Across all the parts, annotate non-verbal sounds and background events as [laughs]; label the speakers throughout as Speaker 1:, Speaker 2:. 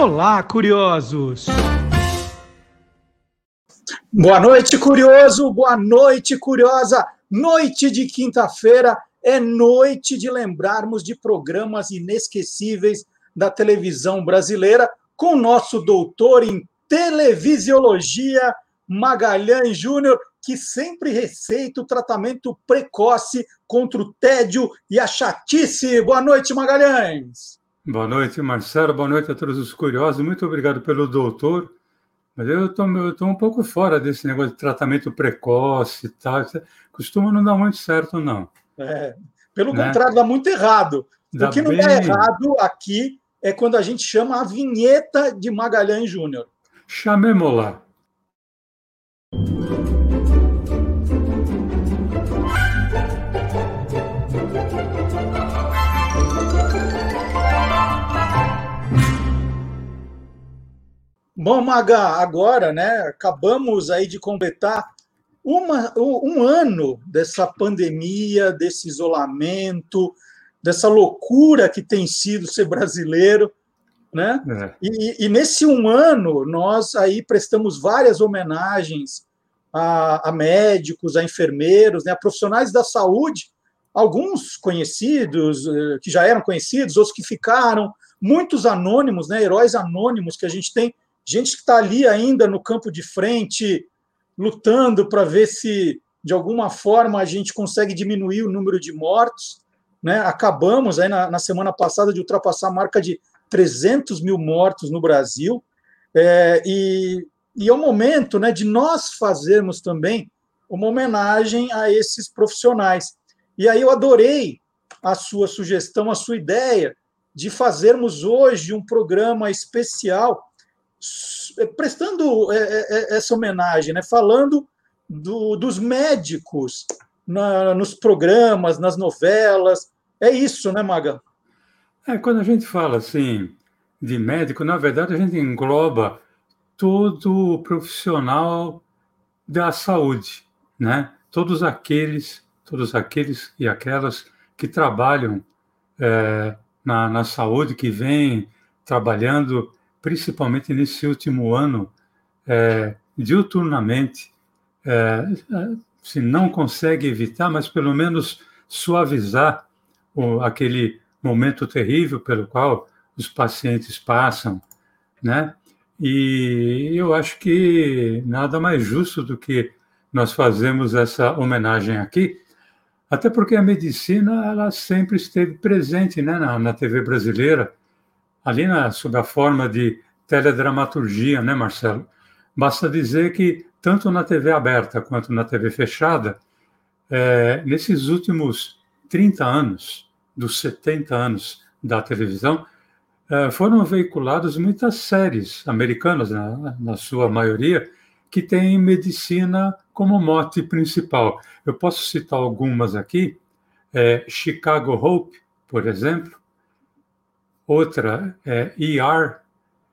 Speaker 1: Olá, curiosos!
Speaker 2: Boa noite, curioso! Boa noite, curiosa! Noite de quinta-feira é noite de lembrarmos de programas inesquecíveis da televisão brasileira com nosso doutor em televisiologia, Magalhães Júnior, que sempre receita o tratamento precoce contra o tédio e a chatice. Boa noite, Magalhães!
Speaker 3: Boa noite, Marcelo. Boa noite a todos os curiosos. Muito obrigado pelo doutor. Mas eu estou um pouco fora desse negócio de tratamento precoce e tal. Costuma não dar muito certo, não.
Speaker 2: É, pelo né? contrário, dá muito errado. Dá o que não bem... dá errado aqui é quando a gente chama a vinheta de Magalhães Júnior.
Speaker 3: Chamemos lá.
Speaker 2: Bom, Maga, agora, né, acabamos aí de completar uma, um ano dessa pandemia, desse isolamento, dessa loucura que tem sido ser brasileiro, né? É. E, e, nesse um ano nós aí prestamos várias homenagens a, a médicos, a enfermeiros, né, a profissionais da saúde, alguns conhecidos eh, que já eram conhecidos, outros que ficaram, muitos anônimos, né, heróis anônimos que a gente tem gente que está ali ainda no campo de frente, lutando para ver se, de alguma forma, a gente consegue diminuir o número de mortos. Né? Acabamos aí na, na semana passada de ultrapassar a marca de 300 mil mortos no Brasil. É, e, e é o momento né, de nós fazermos também uma homenagem a esses profissionais. E aí eu adorei a sua sugestão, a sua ideia de fazermos hoje um programa especial prestando é, é, essa homenagem, né? falando do, dos médicos na, nos programas, nas novelas. É isso, né, Maga?
Speaker 3: É, quando a gente fala assim de médico, na verdade a gente engloba todo o profissional da saúde, né? Todos aqueles, todos aqueles e aquelas que trabalham é, na, na saúde, que vêm trabalhando principalmente nesse último ano, é, diuturnamente, é, se não consegue evitar, mas pelo menos suavizar o, aquele momento terrível pelo qual os pacientes passam, né? E eu acho que nada mais justo do que nós fazemos essa homenagem aqui, até porque a medicina ela sempre esteve presente né, na, na TV brasileira ali na, sob a forma de teledramaturgia, né, Marcelo? Basta dizer que, tanto na TV aberta quanto na TV fechada, é, nesses últimos 30 anos, dos 70 anos da televisão, é, foram veiculadas muitas séries americanas, na, na sua maioria, que têm medicina como mote principal. Eu posso citar algumas aqui. É, Chicago Hope, por exemplo, Outra é ER,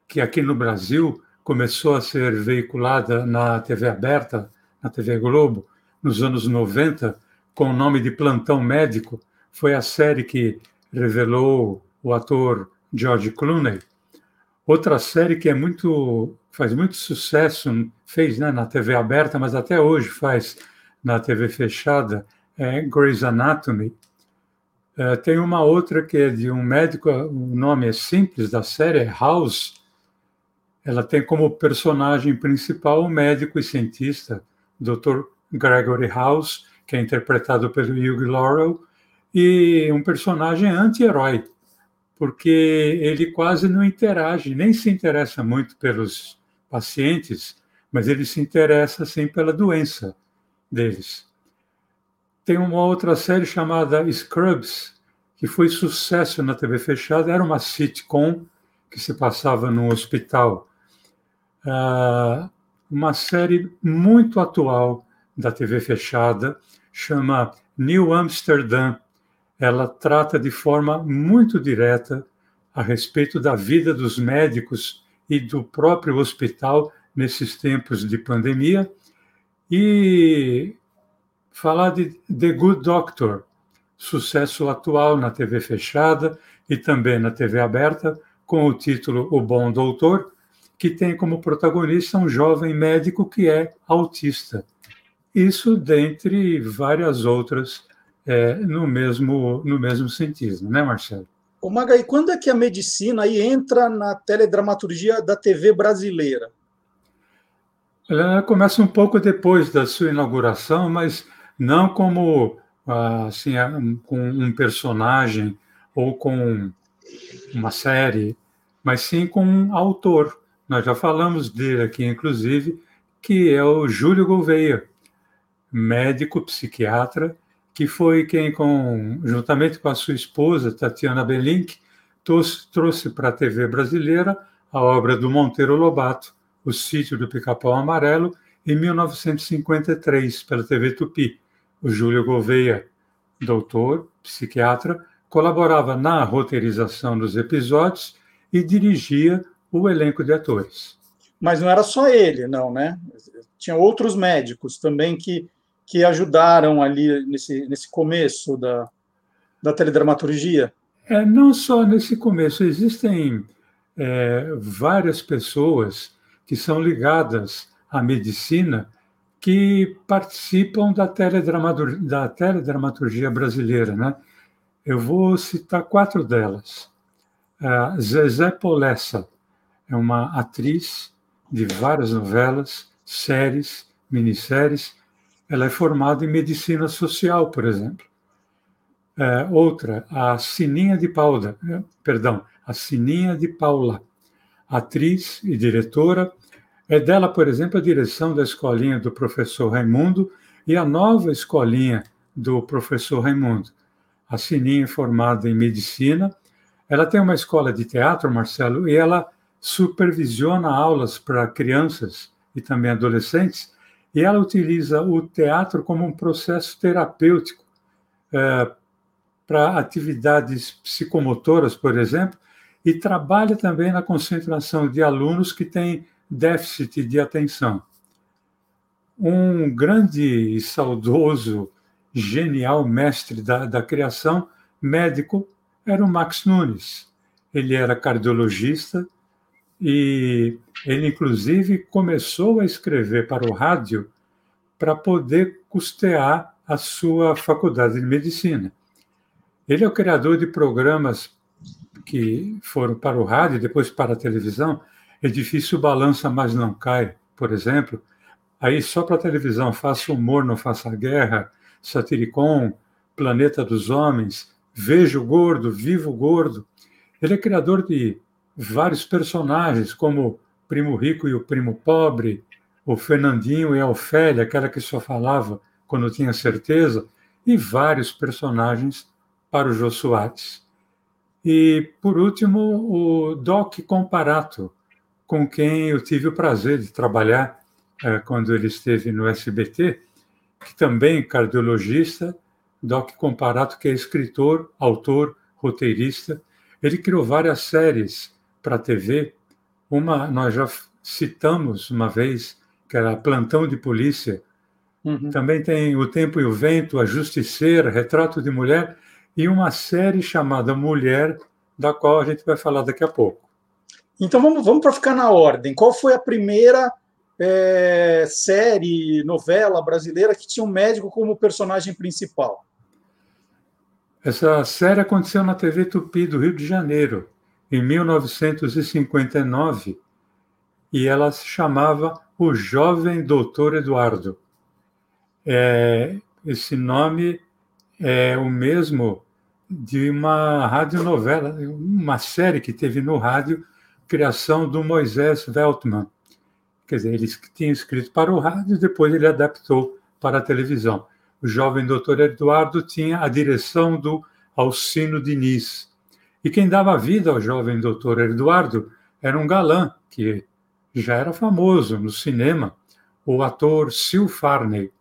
Speaker 3: que aqui no Brasil começou a ser veiculada na TV aberta, na TV Globo, nos anos 90, com o nome de Plantão Médico. Foi a série que revelou o ator George Clooney. Outra série que é muito faz muito sucesso, fez né, na TV aberta, mas até hoje faz na TV fechada, é Grey's Anatomy, é, tem uma outra que é de um médico, o nome é simples da série, é House. Ela tem como personagem principal o médico e cientista Dr. Gregory House, que é interpretado pelo Hugh Laurel, e um personagem anti-herói, porque ele quase não interage, nem se interessa muito pelos pacientes, mas ele se interessa sim pela doença deles. Tem uma outra série chamada Scrubs, que foi sucesso na TV fechada, era uma sitcom que se passava no hospital. Uh, uma série muito atual da TV fechada, chama New Amsterdam. Ela trata de forma muito direta a respeito da vida dos médicos e do próprio hospital nesses tempos de pandemia. E falar de The Good Doctor, sucesso atual na TV fechada e também na TV aberta, com o título O Bom Doutor, que tem como protagonista um jovem médico que é autista. Isso dentre várias outras é, no, mesmo, no mesmo sentido, né, Marcelo?
Speaker 2: Ô Maga, e quando é que a medicina aí entra na teledramaturgia da TV brasileira?
Speaker 3: Ela começa um pouco depois da sua inauguração, mas não como assim, com um personagem ou com uma série, mas sim com um autor. Nós já falamos dele aqui, inclusive, que é o Júlio Gouveia, médico psiquiatra, que foi quem, com, juntamente com a sua esposa, Tatiana Belink, trouxe, trouxe para a TV brasileira a obra do Monteiro Lobato, O Sítio do Pica-Pau Amarelo, em 1953, pela TV Tupi. O Júlio Gouveia, doutor, psiquiatra, colaborava na roteirização dos episódios e dirigia o elenco de atores.
Speaker 2: Mas não era só ele, não, né? Tinha outros médicos também que, que ajudaram ali nesse, nesse começo da, da teledramaturgia.
Speaker 3: É, não só nesse começo, existem é, várias pessoas que são ligadas à medicina que participam da teledramaturgia, da teledramaturgia brasileira. Né? Eu vou citar quatro delas. A Zezé Polessa é uma atriz de várias novelas, séries, minisséries. Ela é formada em medicina social, por exemplo. É, outra, a Sininha de Paula, é, perdão, a Sininha de Paula, atriz e diretora é dela, por exemplo, a direção da escolinha do professor Raimundo e a nova escolinha do professor Raimundo. A Sininha é formada em medicina, ela tem uma escola de teatro, Marcelo, e ela supervisiona aulas para crianças e também adolescentes, e ela utiliza o teatro como um processo terapêutico é, para atividades psicomotoras, por exemplo, e trabalha também na concentração de alunos que têm déficit de atenção. Um grande e saudoso, genial mestre da, da criação, médico, era o Max Nunes. Ele era cardiologista e ele, inclusive, começou a escrever para o rádio para poder custear a sua faculdade de medicina. Ele é o criador de programas que foram para o rádio depois para a televisão, Edifício Balança Mas Não Cai, por exemplo. Aí só para a televisão, Faça Humor, Não Faça Guerra, Satiricon, Planeta dos Homens, Vejo Gordo, Vivo Gordo. Ele é criador de vários personagens, como Primo Rico e o Primo Pobre, o Fernandinho e a Ofélia, aquela que só falava quando tinha certeza, e vários personagens para o Jô. E, por último, o Doc Comparato, com quem eu tive o prazer de trabalhar é, quando ele esteve no SBT, que também é cardiologista, Doc Comparato, que é escritor, autor, roteirista. Ele criou várias séries para a TV. Uma nós já citamos uma vez, que era Plantão de Polícia. Uhum. Também tem O Tempo e o Vento, A Justiceira, Retrato de Mulher, e uma série chamada Mulher, da qual a gente vai falar daqui a pouco.
Speaker 2: Então vamos, vamos para ficar na ordem. Qual foi a primeira é, série, novela brasileira que tinha um médico como personagem principal?
Speaker 3: Essa série aconteceu na TV Tupi do Rio de Janeiro, em 1959, e ela se chamava O Jovem Doutor Eduardo. É, esse nome é o mesmo de uma radionovela, uma série que teve no rádio criação do Moisés Veltman. Quer dizer, ele tinha escrito para o rádio, depois ele adaptou para a televisão. O jovem doutor Eduardo tinha a direção do Alcino Diniz. E quem dava vida ao jovem doutor Eduardo era um galã que já era famoso no cinema, o ator Sil Farney.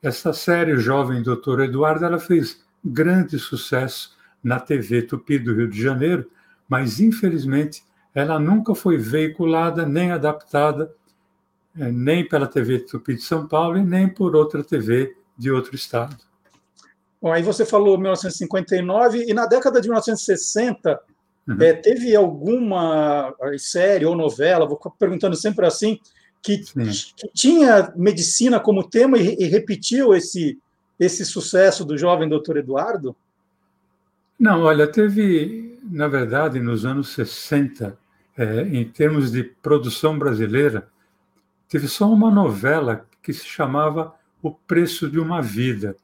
Speaker 3: Essa série, o Jovem Doutor Eduardo, ela fez grande sucesso na TV Tupi do Rio de Janeiro, mas infelizmente ela nunca foi veiculada nem adaptada eh, nem pela TV Tupi de São Paulo e nem por outra TV de outro estado.
Speaker 2: Bom, aí você falou 1959 e na década de 1960 Uhum. É, teve alguma série ou novela, vou perguntando sempre assim, que, que, tinha medicina como tema e, e, repetiu esse, esse sucesso do jovem doutor Eduardo?
Speaker 3: Não, olha, teve, na verdade, nos anos 60, é, em termos de produção brasileira, teve só uma novela que se chamava O Preço de uma Vida.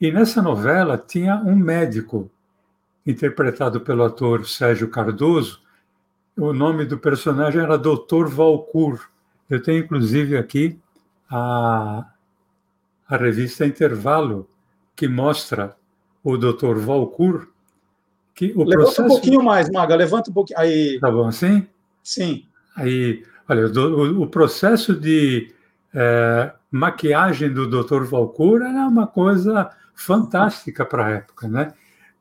Speaker 3: E nessa novela tinha um médico, interpretado pelo ator Sérgio Cardoso. O nome do personagem era Dr. Valcourt. Eu tenho, inclusive, aqui a, a revista Intervalo, que mostra o Dr. Valcourt.
Speaker 2: Levanta processo... um pouquinho mais, Maga, levanta um pouquinho. Aí...
Speaker 3: Tá bom assim?
Speaker 2: Sim.
Speaker 3: Aí, olha, o, o processo de é, maquiagem do Dr. Valcourt era uma coisa fantástica para a época, né?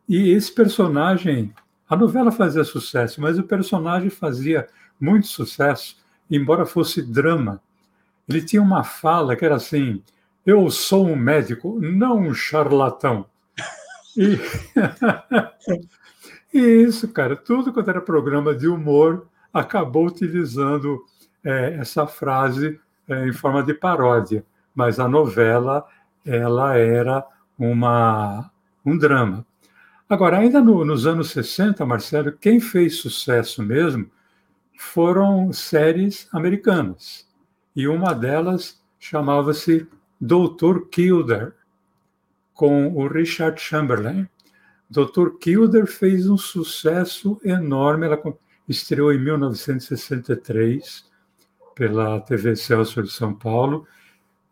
Speaker 3: E esse personagem, a novela fazia sucesso, mas o personagem fazia muito sucesso, embora fosse drama. Ele tinha uma fala que era assim: Eu sou um médico, não um charlatão. E, [laughs] e isso, cara, tudo quanto era programa de humor acabou utilizando é, essa frase é, em forma de paródia, mas a novela ela era uma, um drama. Agora, ainda no, nos anos 60, Marcelo, quem fez sucesso mesmo foram séries americanas. E uma delas chamava-se Doutor Kilder, com o Richard Chamberlain. Doutor Kilder fez um sucesso enorme. Ela estreou em 1963 pela TV Celso de São Paulo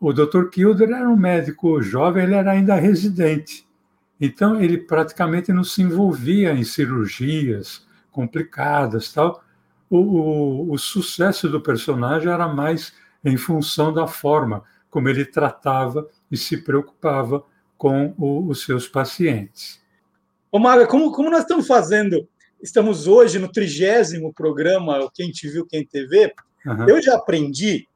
Speaker 3: o Dr. Kilder era um médico jovem, ele era ainda residente. Então, ele praticamente não se envolvia em cirurgias complicadas. tal. O, o, o sucesso do personagem era mais em função da forma como ele tratava e se preocupava com o, os seus pacientes.
Speaker 2: Ô, Maga, como, como nós estamos fazendo? Estamos hoje no trigésimo programa Quem Te Viu, Quem Te Vê. Uhum. Eu já aprendi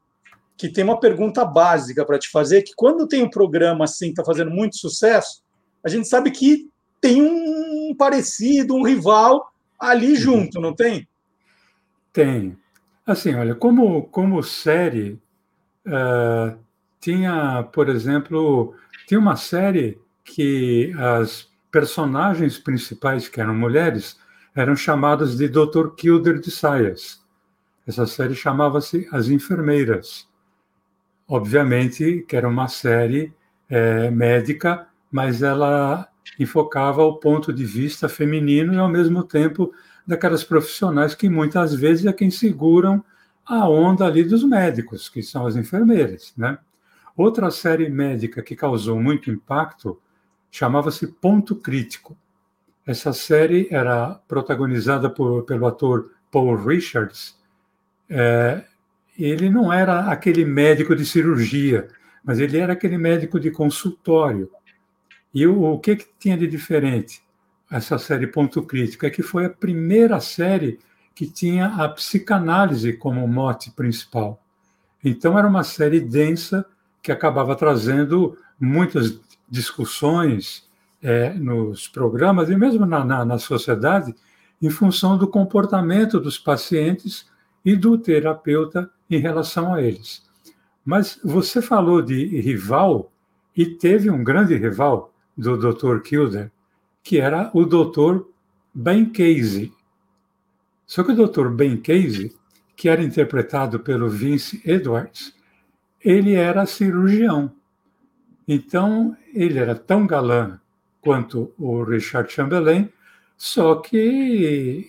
Speaker 2: que tem uma pergunta básica para te fazer, que quando tem um programa assim que está fazendo muito sucesso, a gente sabe que tem um parecido, um rival ali uhum. junto, não tem?
Speaker 3: Tem. Assim, olha, como, como série, uh, tinha, por exemplo, tinha uma série que as personagens principais, que eram mulheres, eram chamadas de Dr. Kilder de Saias. Essa série chamava-se As Enfermeiras obviamente que era uma série é, médica, mas ela enfocava o ponto de vista feminino e, ao mesmo tempo, daquelas profissionais que muitas vezes é quem seguram a onda ali dos médicos, que são as enfermeiras, né? Outra série médica que causou muito impacto chamava-se Ponto Crítico. Essa série era protagonizada por, pelo ator Paul Richards, é, ele não era aquele médico de cirurgia, mas ele era aquele médico de consultório. E o, o que, que tinha de diferente? Essa série Ponto Crítico é que foi a primeira série que tinha a psicanálise como mote principal. Então, era uma série densa que acabava trazendo muitas discussões é, nos programas e mesmo na, na, na sociedade em função do comportamento dos pacientes e do terapeuta em relação a eles. Mas você falou de rival, e teve um grande rival do Dr. Kilder, que era o Dr. Ben Casey. Só que o Dr. Ben Casey, que era interpretado pelo Vince Edwards, ele era cirurgião. Então, ele era tão galã quanto o Richard Chamberlain, só que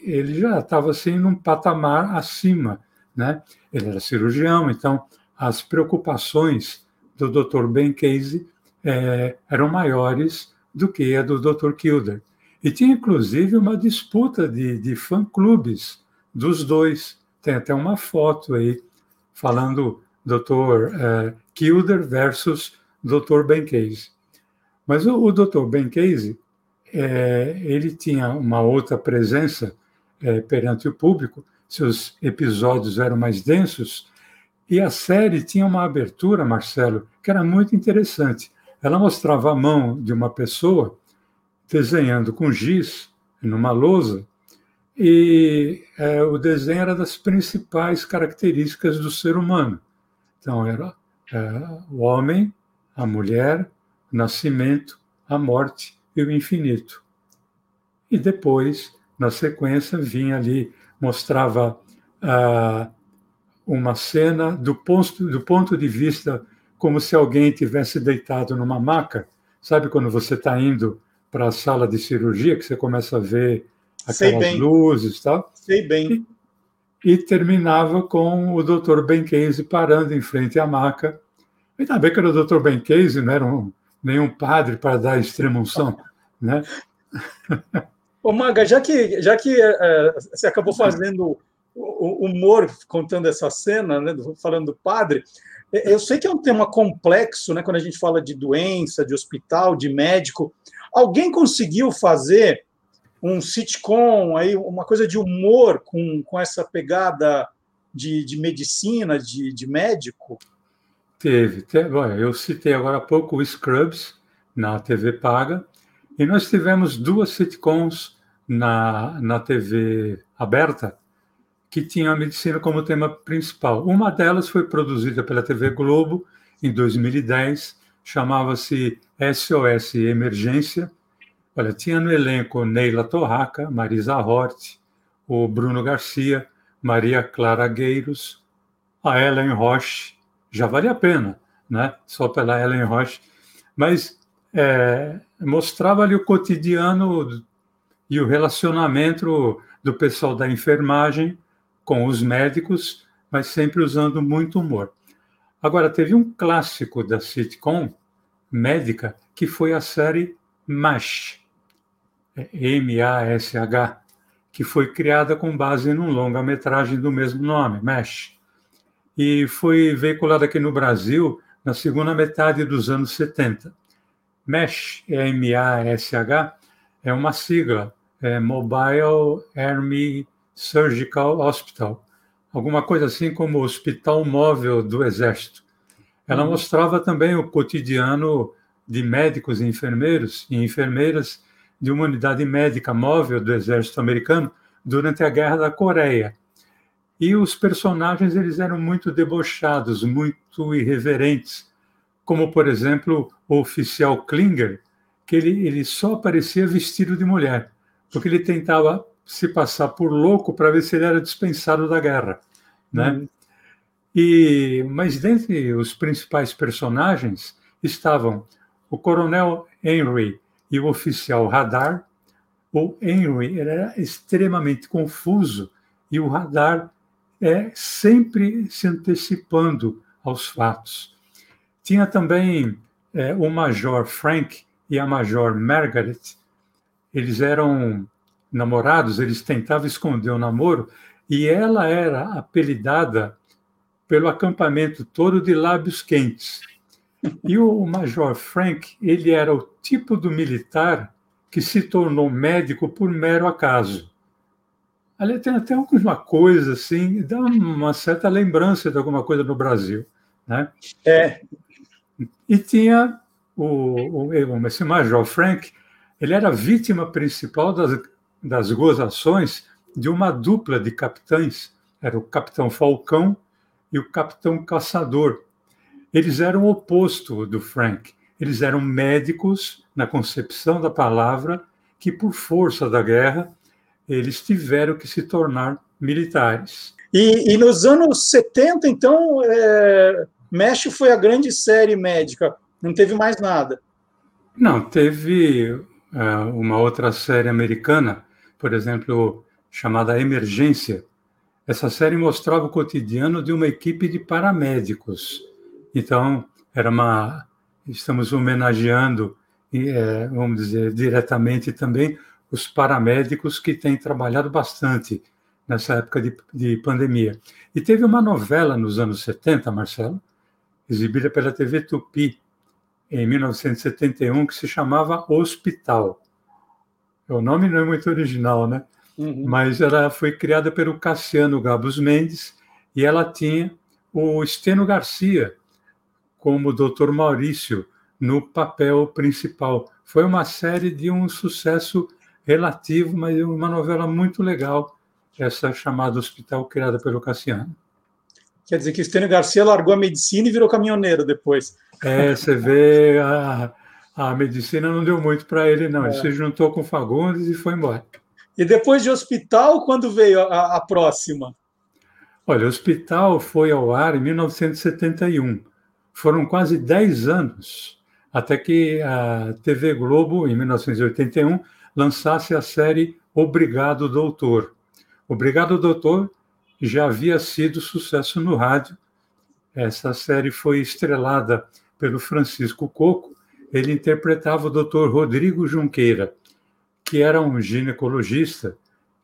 Speaker 3: ele já estava assim num patamar acima né? Ele era cirurgião, então as preocupações do Dr. Ben Casey é, eram maiores do que a do Dr. Kilder. E tinha, inclusive, uma disputa de, de fã-clubes dos dois. Tem até uma foto aí falando Dr. É, Kilder versus Dr. Ben Casey. Mas o, o Dr. Ben Casey, é, ele tinha uma outra presença é, perante o público, seus episódios eram mais densos, e a série tinha uma abertura, Marcelo, que era muito interessante. Ela mostrava a mão de uma pessoa desenhando com giz numa lousa e é, o desenho era das principais características do ser humano. Então, era é, o homem, a mulher, o nascimento, a morte e o infinito. E depois, na sequência, vinha ali, mostrava ah, uma cena do ponto, do ponto de vista como se alguém tivesse deitado numa maca. Sabe quando você está indo para a sala de cirurgia, que você começa a ver aquelas luzes e tal?
Speaker 2: Sei bem.
Speaker 3: E, e, terminava com o Dr. Ben Casey parando em frente à maca. Ainda bem que era o Dr. Ben Casey, não era um, nenhum padre para dar extremunção, né?
Speaker 2: Ô, Maga, já que, já que é, você acabou fazendo humor contando essa cena, né, falando do padre, é, eu sei que é um tema complexo, né, quando a gente fala de doença, de hospital, de médico. Alguém conseguiu fazer um sitcom, aí, uma coisa de humor com, com essa pegada de, de medicina, de, de médico?
Speaker 3: Teve. teve. Eu citei agora há pouco o Scrubs, na TV paga, e nós tivemos duas sitcoms na, na TV aberta que tinham a medicina como tema principal. Uma delas foi produzida pela TV Globo em 2010, chamava-se SOS Emergência. Olha, tinha no elenco Neila Torraca, Marisa Hort, o Bruno Garcia, Maria Clara Gueiros, a Ellen Roche, já vale a pena, né? Só pela Ellen Roche, mas é, mostrava ali o cotidiano e o relacionamento do pessoal da enfermagem com os médicos, mas sempre usando muito humor. Agora, teve um clássico da sitcom médica que foi a série MASH, é M-A-S-H, que foi criada com base num longa-metragem do mesmo nome, MASH, e foi veiculada aqui no Brasil na segunda metade dos anos 70. MASH, M-A-S-H, é uma sigla, é Mobile Army Surgical Hospital, alguma coisa assim como Hospital Móvel do Exército. Ela uhum. mostrava também o cotidiano de médicos e enfermeiros e enfermeiras de uma unidade médica móvel do Exército Americano durante a Guerra da Coreia. E os personagens eles eram muito debochados, muito irreverentes, como por exemplo o oficial Klinger, que ele, ele só aparecia vestido de mulher, porque ele tentava se passar por louco para ver se ele era dispensado da guerra, né? Uhum. E mas dentre os principais personagens estavam o coronel Henry e o oficial Radar. O Henry era extremamente confuso e o Radar é sempre se antecipando aos fatos. Tinha também é, o Major Frank e a Major Margaret. Eles eram namorados, eles tentavam esconder o namoro, e ela era apelidada pelo acampamento todo de lábios quentes. E o Major Frank, ele era o tipo do militar que se tornou médico por mero acaso. Ali tem até alguma coisa assim, dá uma certa lembrança de alguma coisa no Brasil, né?
Speaker 2: É.
Speaker 3: E tinha o, o esse Major Frank, ele era vítima principal das das gozações de uma dupla de capitães, era o capitão Falcão e o capitão Caçador. Eles eram o oposto do Frank. Eles eram médicos, na concepção da palavra, que por força da guerra, eles tiveram que se tornar militares.
Speaker 2: E, e nos anos 70, então, é, México foi a grande série médica, não teve mais nada.
Speaker 3: Não, teve uh, uma outra série americana por exemplo, chamada Emergência. Essa série mostrava o cotidiano de uma equipe de paramédicos. Então, era uma. Estamos homenageando, é, vamos dizer, diretamente também os paramédicos que têm trabalhado bastante nessa época de, de pandemia. E teve uma novela nos anos 70, Marcelo, exibida pela TV Tupi, em 1971, que se chamava Hospital. O nome não é muito original, né? Uhum. Mas ela foi criada pelo Cassiano Gabos Mendes e ela tinha o Esteno Garcia como Dr. Maurício no papel principal. Foi uma série de um sucesso relativo, mas uma novela muito legal, essa chamada Hospital, criada pelo Cassiano.
Speaker 2: Quer dizer que Estênio Garcia largou a medicina e virou caminhoneiro depois.
Speaker 3: É, você vê, a, a medicina não deu muito para ele, não. Ele é. se juntou com Fagundes e foi embora.
Speaker 2: E depois de hospital, quando veio a, a próxima?
Speaker 3: Olha, o hospital foi ao ar em 1971. Foram quase 10 anos até que a TV Globo, em 1981, lançasse a série Obrigado Doutor. Obrigado Doutor já havia sido sucesso no rádio. Essa série foi estrelada pelo Francisco Coco. Ele interpretava o Dr. Rodrigo Junqueira, que era um ginecologista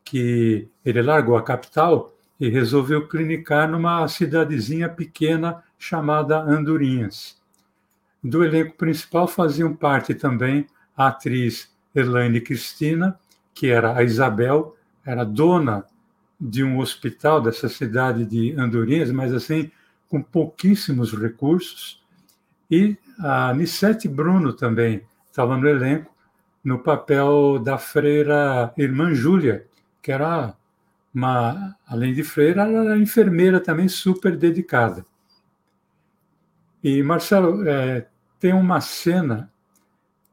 Speaker 3: que ele largou a capital e resolveu clinicar numa cidadezinha pequena chamada Andorinhas. Do elenco principal faziam parte também a atriz Elaine Cristina, que era a Isabel, era dona de um hospital dessa cidade de Andorinhas, mas assim, com pouquíssimos recursos. E a Nissete Bruno também estava no elenco, no papel da freira irmã Júlia, que era uma, além de freira, ela era enfermeira também super dedicada. E, Marcelo, é, tem uma cena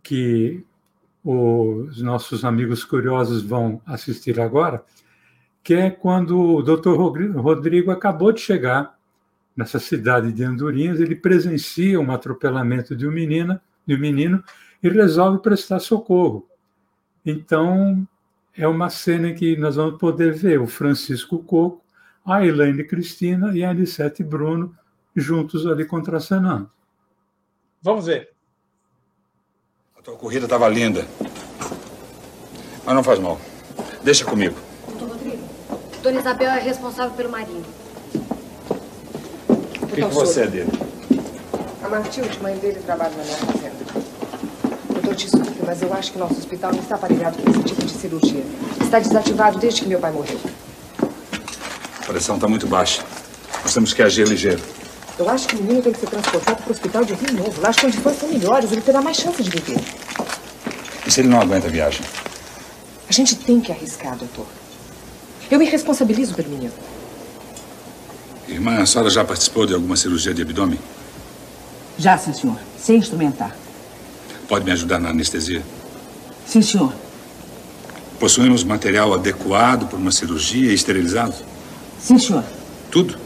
Speaker 3: que os nossos amigos curiosos vão assistir agora, que é quando o doutor Rodrigo acabou de chegar nessa cidade de Andorinhas, ele presencia um atropelamento de um menino, de um menino e resolve prestar socorro. Então, é uma cena que nós vamos poder ver o Francisco Coco, a Elaine Cristina e a Anicete Bruno juntos ali contracenando.
Speaker 2: Vamos ver.
Speaker 4: A tua corrida estava linda. Mas não faz mal. Deixa comigo.
Speaker 5: Dona Isabel é responsável pelo marido.
Speaker 4: O que, que você é dele?
Speaker 6: A Matilde, mãe dele, trabalha na minha fazenda. Doutor, desculpe, mas eu acho que nosso hospital não está aparelhado para esse tipo de cirurgia. Está desativado desde que meu pai morreu.
Speaker 4: A pressão está muito baixa. Nós temos que agir ligeiro.
Speaker 6: Eu acho que o menino tem que ser transportado para o hospital de Rio Novo. Lá as condições são melhores, ele terá mais chance de viver.
Speaker 4: E se ele não aguenta a viagem?
Speaker 6: A gente tem que arriscar, doutor. Eu me responsabilizo pelo menino.
Speaker 4: Irmã, a senhora já participou de alguma cirurgia de abdômen?
Speaker 7: Já, sim, senhor. Sem instrumentar.
Speaker 4: Pode me ajudar na anestesia?
Speaker 7: Sim, senhor.
Speaker 4: Possuímos material adequado para uma cirurgia e esterilizado?
Speaker 7: Sim, senhor.
Speaker 4: Tudo?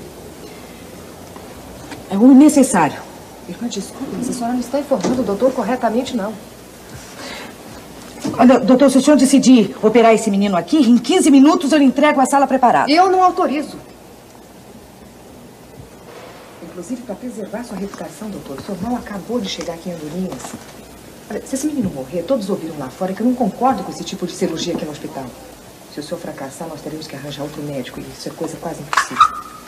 Speaker 7: É o necessário.
Speaker 6: Irmã, desculpe, mas a senhora não está informando o doutor corretamente, não.
Speaker 7: Olha, doutor, se o senhor decidir operar esse menino aqui, em 15 minutos eu lhe entrego a sala preparada.
Speaker 6: Eu não autorizo. Inclusive, para preservar sua reputação, doutor, o seu irmão acabou de chegar aqui em Andorinhas. Olha, se esse menino morrer, todos ouviram lá fora que eu não concordo com esse tipo de cirurgia aqui no hospital. Se o senhor fracassar, nós teremos que arranjar outro médico e isso é coisa quase impossível.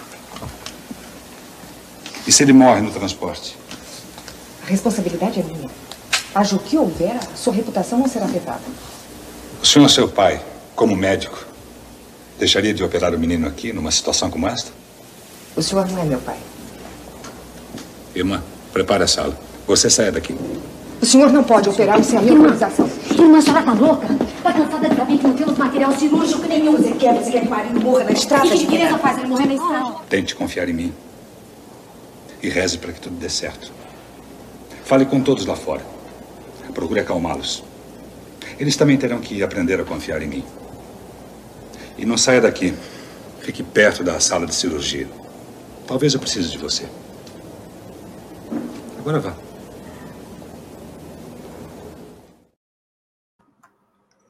Speaker 4: E se ele morre no transporte?
Speaker 6: A responsabilidade é minha. Haja o que houver, a sua reputação não será afetada.
Speaker 4: O senhor, seu pai, como médico, deixaria de operar o menino aqui numa situação como esta?
Speaker 6: O senhor não é meu pai.
Speaker 4: Irmã, prepare a sala. Você saia daqui.
Speaker 6: O senhor não pode operar sem a minha autorização.
Speaker 5: Irmã, a senhora tá louca? Tá cansada de saber que não temos material cirúrgico nenhum.
Speaker 6: Você quer, você quer que o marido morra na estrada?
Speaker 5: O que diferença faz ele morrer na estrada?
Speaker 4: Tente confiar em mim. E reze para que tudo dê certo. Fale com todos lá fora. Procure acalmá-los. Eles também terão que aprender a confiar em mim. E não saia daqui. Fique perto da sala de cirurgia. Talvez eu precise de você. Agora vá.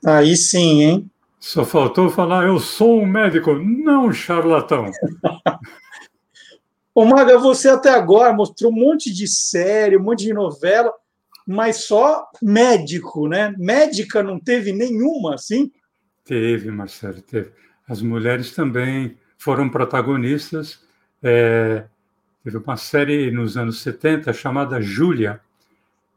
Speaker 2: Aí sim, hein?
Speaker 3: Só faltou falar, eu sou um médico, não um charlatão. [laughs]
Speaker 2: Ô, Maga, você até agora mostrou um monte de série, um monte de novela mas só médico, né? Médica não teve nenhuma, assim?
Speaker 3: Teve, Marcelo, teve. As mulheres também foram protagonistas. É, teve uma série nos anos 70 chamada Júlia,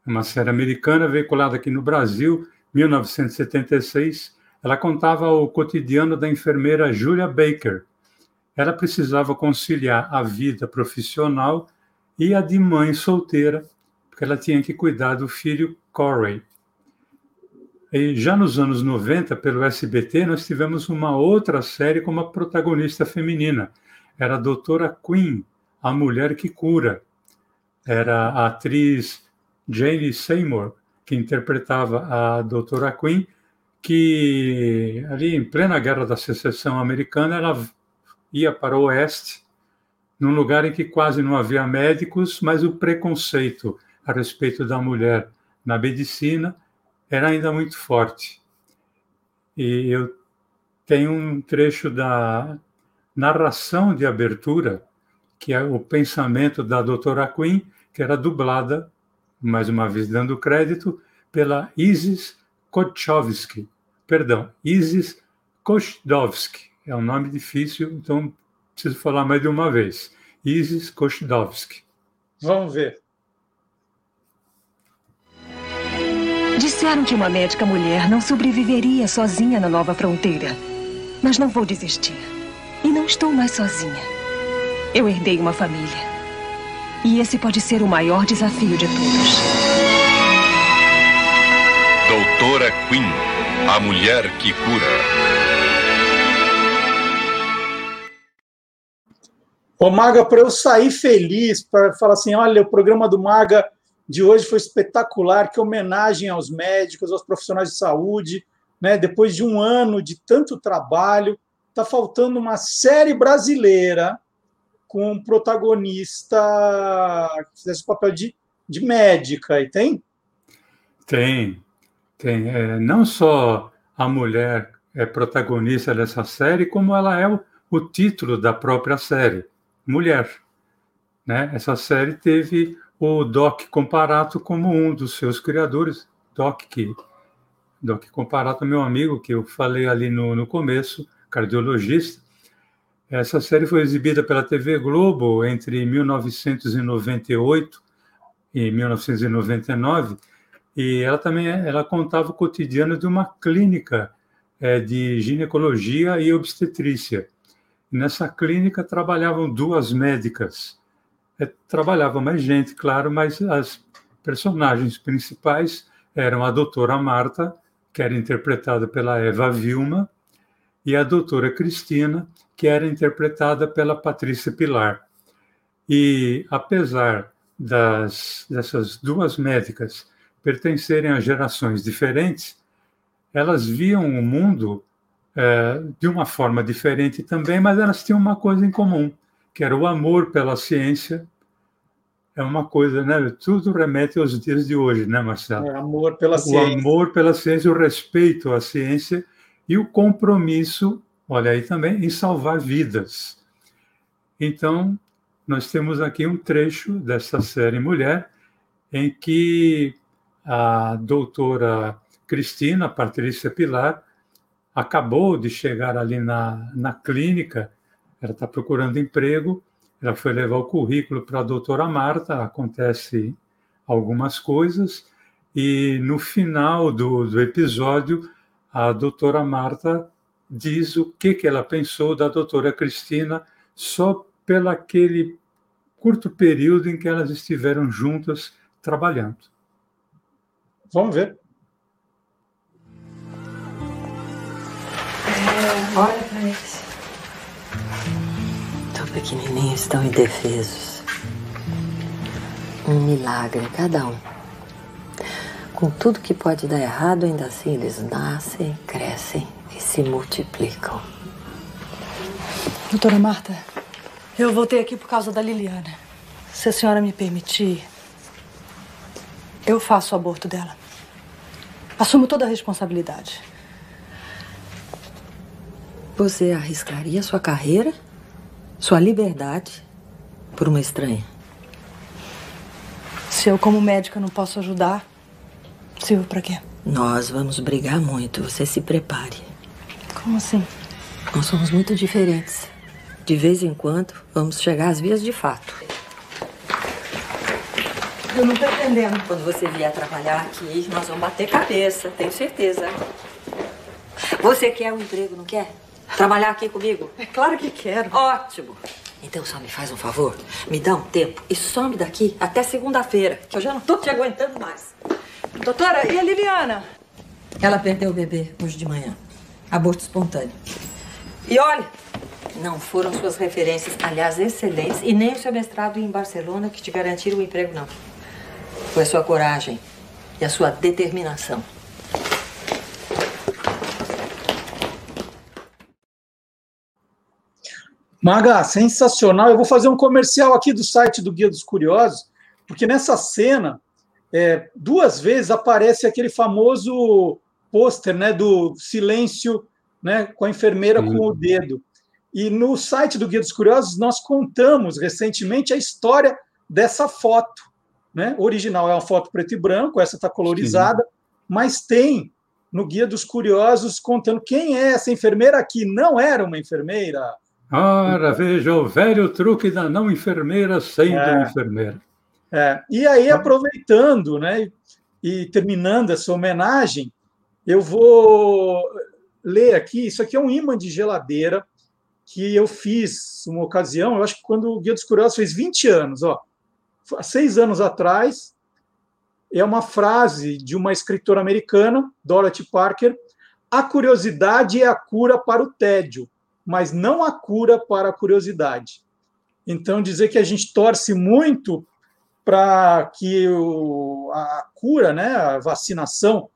Speaker 3: uma série americana veiculada aqui no Brasil, 1976. Ela contava o cotidiano da enfermeira Julia Baker. Ela precisava conciliar a vida profissional e a de mãe solteira porque ela tinha que cuidar do filho Corey. E já nos anos 90, pelo SBT, nós tivemos uma outra série com uma protagonista feminina. Era a Doutora Queen, a mulher que cura. Era a atriz Jane Seymour, que interpretava a Doutora Queen, que ali em plena Guerra da Secessão Americana, ela ia para o oeste, num lugar em que quase não havia médicos, mas o preconceito a respeito da mulher na medicina era ainda muito forte. E eu tenho um trecho da narração de abertura, que é o pensamento da doutora Quinn, que era dublada, mais uma vez dando crédito, pela Isis Kochovsky. Perdão, Isis Kochdowski. É um nome difícil, então preciso falar mais de uma vez. Isis Kochdowski.
Speaker 2: Vamos ver.
Speaker 8: Disseram que uma médica mulher não sobreviveria sozinha na nova fronteira. Mas não vou desistir. E não estou mais sozinha. Eu herdei uma família. E esse pode ser o maior desafio de todos.
Speaker 9: Doutora Quinn, a mulher que cura.
Speaker 2: Ô, Maga, para eu sair feliz, para falar assim: olha, o programa do Maga de hoje foi espetacular, que homenagem aos médicos, aos profissionais de saúde, né? Depois de um ano de tanto trabalho, está faltando uma série brasileira com um protagonista que fizesse o papel de, de médica, e tem?
Speaker 3: Tem, tem. É, não só a mulher é protagonista dessa série, como ela é o, o título da própria série mulher. Né? Essa série teve o Doc Comparato como um dos seus criadores, Doc, que, Doc Comparato, meu amigo, que eu falei ali no, no começo, cardiologista. Essa série foi exibida pela TV Globo entre 1998 e 1999, e ela também ela contava o cotidiano de uma clínica é, de ginecologia e obstetrícia. Nessa clínica trabalhavam duas médicas. É, trabalhava mais gente, claro, mas as personagens principais eram a doutora Marta, que era interpretada pela Eva Vilma, e a doutora Cristina, que era interpretada pela Patrícia Pilar. E apesar das, dessas duas médicas pertencerem a gerações diferentes, elas viam o mundo é, de uma forma diferente também, mas elas tinham uma coisa em comum, que era o amor pela ciência. É uma coisa, né? Tudo remete aos dias de hoje, né, Marcelo?
Speaker 2: É, amor pela
Speaker 3: o
Speaker 2: ciência.
Speaker 3: O amor pela ciência, o respeito à ciência e o compromisso, olha aí também, em salvar vidas. Então, nós temos aqui um trecho dessa série Mulher, em que a doutora Cristina Patrícia Pilar acabou de chegar ali na, na clínica, ela está procurando emprego, ela foi levar o currículo para a doutora Marta, acontece algumas coisas, e no final do, do episódio, a doutora Marta diz o que, que ela pensou da doutora Cristina só pelo aquele curto período em que elas estiveram juntas trabalhando.
Speaker 2: Vamos ver.
Speaker 10: Olha pra eles. Tão pequenininhos, tão indefesos. Um milagre cada um. Com tudo que pode dar errado, ainda assim eles nascem, crescem e se multiplicam.
Speaker 7: Doutora Marta, eu voltei aqui por causa da Liliana. Se a senhora me permitir, eu faço o aborto dela. Assumo toda a responsabilidade.
Speaker 10: Você arriscaria sua carreira, sua liberdade, por uma estranha?
Speaker 7: Se eu, como médica, não posso ajudar, sirvo para quê?
Speaker 10: Nós vamos brigar muito. Você se prepare.
Speaker 7: Como assim?
Speaker 10: Nós somos muito diferentes. De vez em quando, vamos chegar às vias de fato.
Speaker 7: Eu não tô entendendo.
Speaker 10: Quando você vier trabalhar aqui, nós vamos bater cabeça, tenho certeza. Você quer um emprego, não quer? Trabalhar aqui comigo?
Speaker 7: É claro que quero.
Speaker 10: Ótimo. Então só me faz um favor, me dá um tempo e some daqui até segunda-feira, que eu já não tô te aguentando mais.
Speaker 7: Doutora, e a Liliana?
Speaker 10: Ela perdeu o bebê hoje de manhã. Aborto espontâneo. E olha, não foram suas referências, aliás, excelentes, e nem o seu mestrado em Barcelona que te garantiram o emprego, não. Foi a sua coragem e a sua determinação.
Speaker 2: Maga, sensacional. Eu vou fazer um comercial aqui do site do Guia dos Curiosos, porque nessa cena, é, duas vezes aparece aquele famoso pôster né, do silêncio né, com a enfermeira com o dedo. E no site do Guia dos Curiosos, nós contamos recentemente a história dessa foto. Né? Original é uma foto preto e branco, essa está colorizada, Sim. mas tem no Guia dos Curiosos contando quem é essa enfermeira que não era uma enfermeira.
Speaker 3: Ora, veja o velho truque da não enfermeira sendo é, enfermeira.
Speaker 2: É. E aí, aproveitando né, e terminando essa homenagem, eu vou ler aqui. Isso aqui é um imã de geladeira que eu fiz uma ocasião, eu acho que quando o Guia dos Curiosos fez 20 anos, ó, há seis anos atrás, é uma frase de uma escritora americana, Dorothy Parker, a curiosidade é a cura para o tédio, mas não a cura para a curiosidade. Então, dizer que a gente torce muito para que o, a cura, né, a vacinação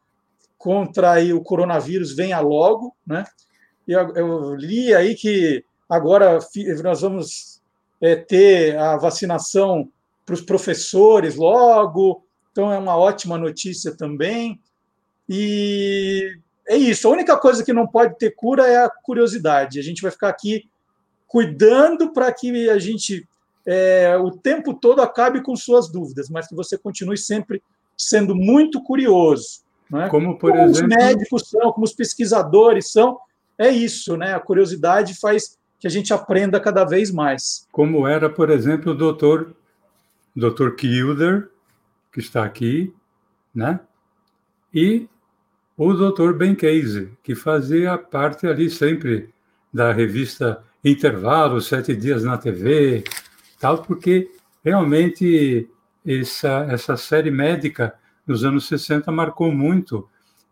Speaker 2: contra o coronavírus venha logo, né? Eu, eu li aí que agora nós vamos é, ter a vacinação para os professores logo, então é uma ótima notícia também. E é isso. A única coisa que não pode ter cura é a curiosidade. A gente vai ficar aqui cuidando para que a gente é, o tempo todo acabe com suas dúvidas, mas que você continue sempre sendo muito curioso. Né?
Speaker 3: Como, por como exemplo...
Speaker 2: os médicos são, como os pesquisadores são, é isso, né? A curiosidade faz que a gente aprenda cada vez mais.
Speaker 3: Como era, por exemplo, o doutor, doutor Kilder, que está aqui, né? E o doutor Ben Casey, que fazia parte ali sempre da revista Intervalo, Sete Dias na TV, tal, porque realmente essa, essa série médica nos anos 60 marcou muito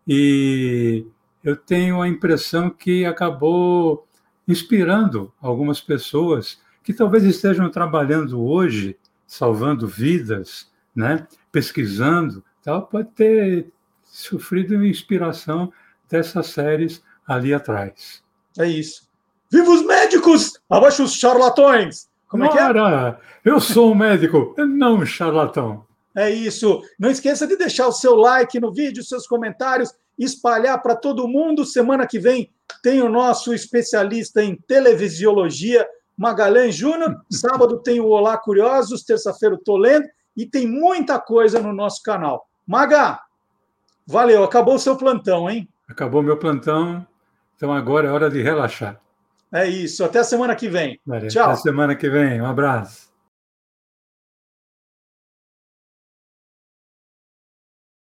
Speaker 3: e eu tenho a impressão que acabou inspirando algumas pessoas que talvez estejam trabalhando hoje, salvando vidas, né? pesquisando, tal, pode ter sofrido inspiração dessas séries ali atrás.
Speaker 2: É isso. Viva os médicos! Abaixo os charlatões!
Speaker 3: Como é que é? Eu sou um médico, não um charlatão.
Speaker 2: É isso. Não esqueça de deixar o seu like no vídeo, seus comentários, espalhar para todo mundo. Semana que vem tem o nosso especialista em televisiologia, Magalhães Júnior. [laughs] Sábado tem o Olá Curiosos, terça-feira o Tô Lendo, e tem muita coisa no nosso canal. Maga, valeu, acabou o seu plantão, hein?
Speaker 3: Acabou meu plantão, então agora é hora de relaxar.
Speaker 2: É isso, até a semana que vem. Tchau.
Speaker 3: Até semana que vem, um abraço.